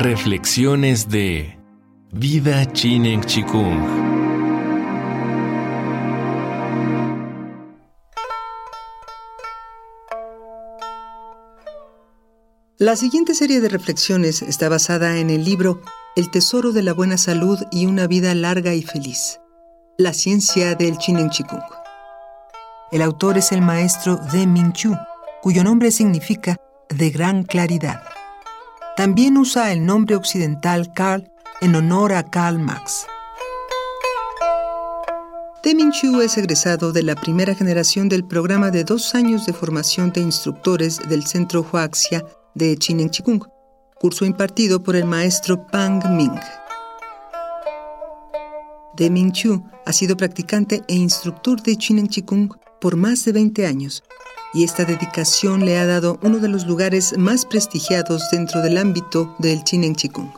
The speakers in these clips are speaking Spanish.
Reflexiones de Vida Chinen Chikung. La siguiente serie de reflexiones está basada en el libro El tesoro de la buena salud y una vida larga y feliz. La ciencia del Chinen Chikung. El autor es el maestro De Ming Chu, cuyo nombre significa de gran claridad. También usa el nombre occidental Carl en honor a Karl Marx. Demin Chu es egresado de la primera generación del programa de dos años de formación de instructores del Centro Huaxia de Chinen Chikung, curso impartido por el maestro Pang Ming. Demin Chu ha sido practicante e instructor de Chinen Chikung por más de 20 años y esta dedicación le ha dado uno de los lugares más prestigiados dentro del ámbito del Chinen Chikung.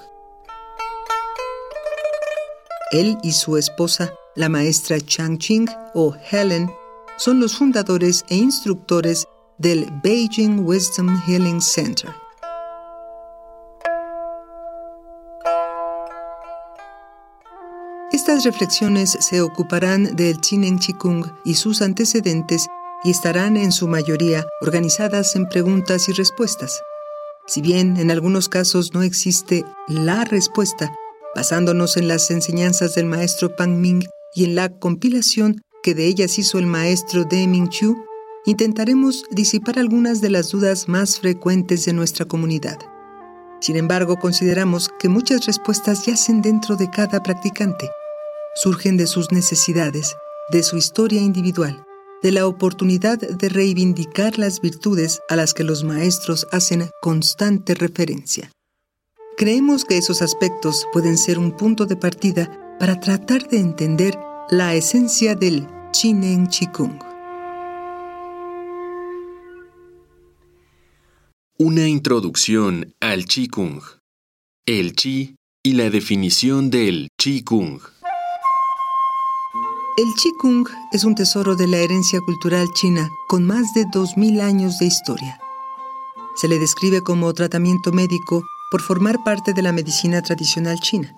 Él y su esposa, la maestra Chang Ching o Helen, son los fundadores e instructores del Beijing Wisdom Healing Center. Estas reflexiones se ocuparán del Chinen Chikung y sus antecedentes y estarán en su mayoría organizadas en preguntas y respuestas. Si bien en algunos casos no existe la respuesta, basándonos en las enseñanzas del maestro Pang Ming y en la compilación que de ellas hizo el maestro De Ming Chu, intentaremos disipar algunas de las dudas más frecuentes de nuestra comunidad. Sin embargo, consideramos que muchas respuestas yacen dentro de cada practicante, surgen de sus necesidades, de su historia individual, de la oportunidad de reivindicar las virtudes a las que los maestros hacen constante referencia. Creemos que esos aspectos pueden ser un punto de partida para tratar de entender la esencia del Chinen Chikung. Una introducción al Qigong. El Qi y la definición del Qigong. El Qigong es un tesoro de la herencia cultural china con más de 2.000 años de historia. Se le describe como tratamiento médico por formar parte de la medicina tradicional china,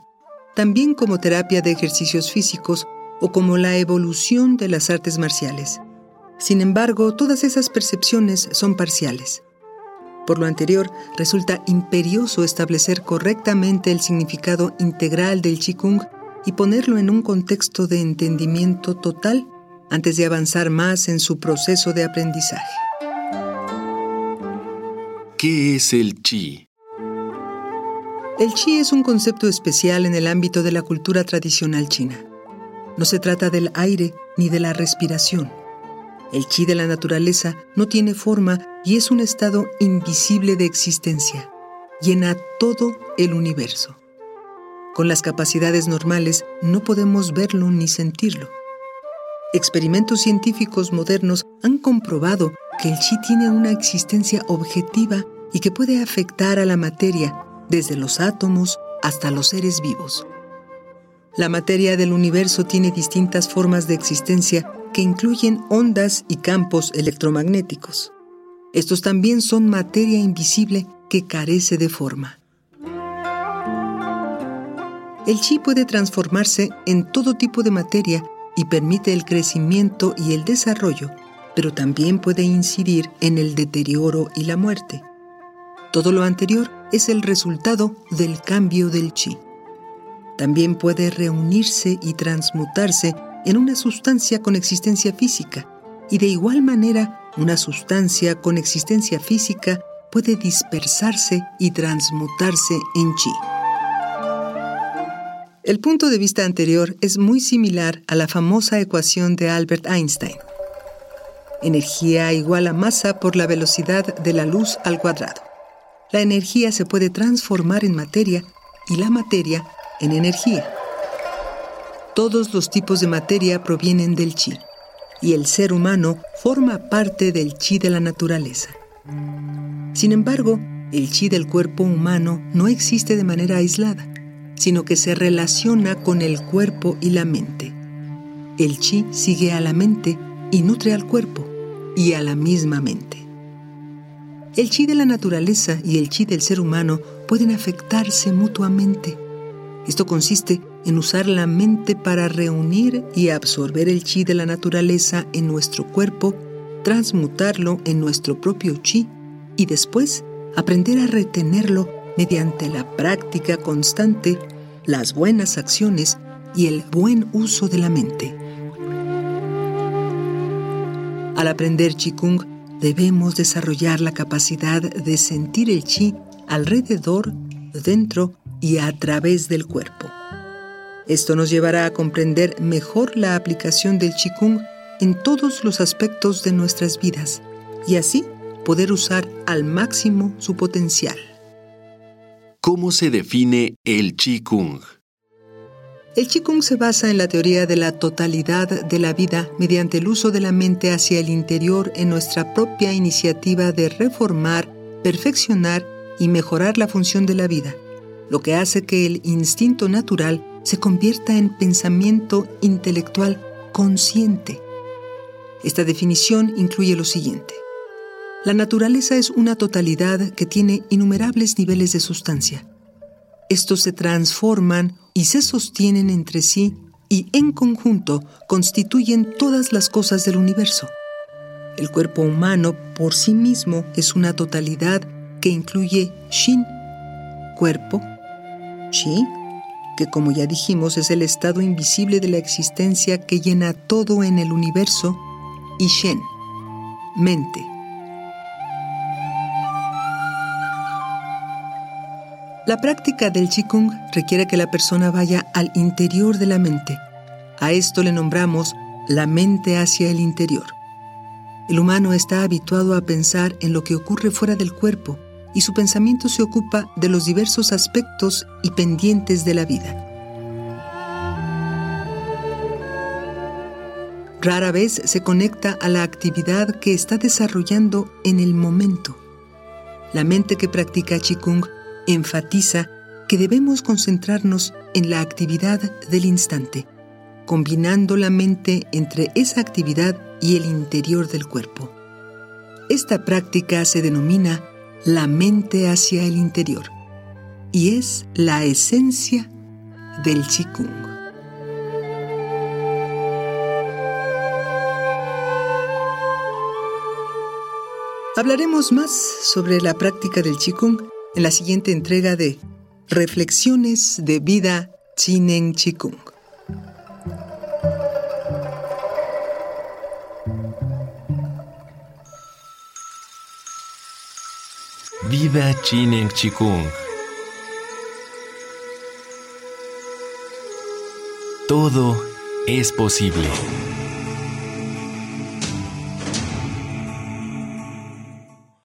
también como terapia de ejercicios físicos o como la evolución de las artes marciales. Sin embargo, todas esas percepciones son parciales. Por lo anterior, resulta imperioso establecer correctamente el significado integral del Qigong y ponerlo en un contexto de entendimiento total antes de avanzar más en su proceso de aprendizaje. ¿Qué es el chi? El chi es un concepto especial en el ámbito de la cultura tradicional china. No se trata del aire ni de la respiración. El chi de la naturaleza no tiene forma y es un estado invisible de existencia. Llena todo el universo. Con las capacidades normales no podemos verlo ni sentirlo. Experimentos científicos modernos han comprobado que el chi tiene una existencia objetiva y que puede afectar a la materia, desde los átomos hasta los seres vivos. La materia del universo tiene distintas formas de existencia que incluyen ondas y campos electromagnéticos. Estos también son materia invisible que carece de forma. El chi puede transformarse en todo tipo de materia y permite el crecimiento y el desarrollo, pero también puede incidir en el deterioro y la muerte. Todo lo anterior es el resultado del cambio del chi. También puede reunirse y transmutarse en una sustancia con existencia física, y de igual manera una sustancia con existencia física puede dispersarse y transmutarse en chi. El punto de vista anterior es muy similar a la famosa ecuación de Albert Einstein. Energía igual a masa por la velocidad de la luz al cuadrado. La energía se puede transformar en materia y la materia en energía. Todos los tipos de materia provienen del chi y el ser humano forma parte del chi de la naturaleza. Sin embargo, el chi del cuerpo humano no existe de manera aislada sino que se relaciona con el cuerpo y la mente. El chi sigue a la mente y nutre al cuerpo y a la misma mente. El chi de la naturaleza y el chi del ser humano pueden afectarse mutuamente. Esto consiste en usar la mente para reunir y absorber el chi de la naturaleza en nuestro cuerpo, transmutarlo en nuestro propio chi y después aprender a retenerlo mediante la práctica constante, las buenas acciones y el buen uso de la mente. Al aprender Qigong, debemos desarrollar la capacidad de sentir el chi alrededor, dentro y a través del cuerpo. Esto nos llevará a comprender mejor la aplicación del Qigong en todos los aspectos de nuestras vidas y así poder usar al máximo su potencial. ¿Cómo se define el Qigong? El Qigong se basa en la teoría de la totalidad de la vida mediante el uso de la mente hacia el interior en nuestra propia iniciativa de reformar, perfeccionar y mejorar la función de la vida, lo que hace que el instinto natural se convierta en pensamiento intelectual consciente. Esta definición incluye lo siguiente. La naturaleza es una totalidad que tiene innumerables niveles de sustancia. Estos se transforman y se sostienen entre sí y en conjunto constituyen todas las cosas del universo. El cuerpo humano por sí mismo es una totalidad que incluye Shin, cuerpo, Chi, que como ya dijimos es el estado invisible de la existencia que llena todo en el universo, y Shen, mente. La práctica del Qigong requiere que la persona vaya al interior de la mente. A esto le nombramos la mente hacia el interior. El humano está habituado a pensar en lo que ocurre fuera del cuerpo y su pensamiento se ocupa de los diversos aspectos y pendientes de la vida. Rara vez se conecta a la actividad que está desarrollando en el momento. La mente que practica Qigong enfatiza que debemos concentrarnos en la actividad del instante, combinando la mente entre esa actividad y el interior del cuerpo. Esta práctica se denomina la mente hacia el interior y es la esencia del Qigong. Hablaremos más sobre la práctica del Qigong en la siguiente entrega de Reflexiones de vida Chinen Qigong. Vida Chinen Chikung. Todo es posible.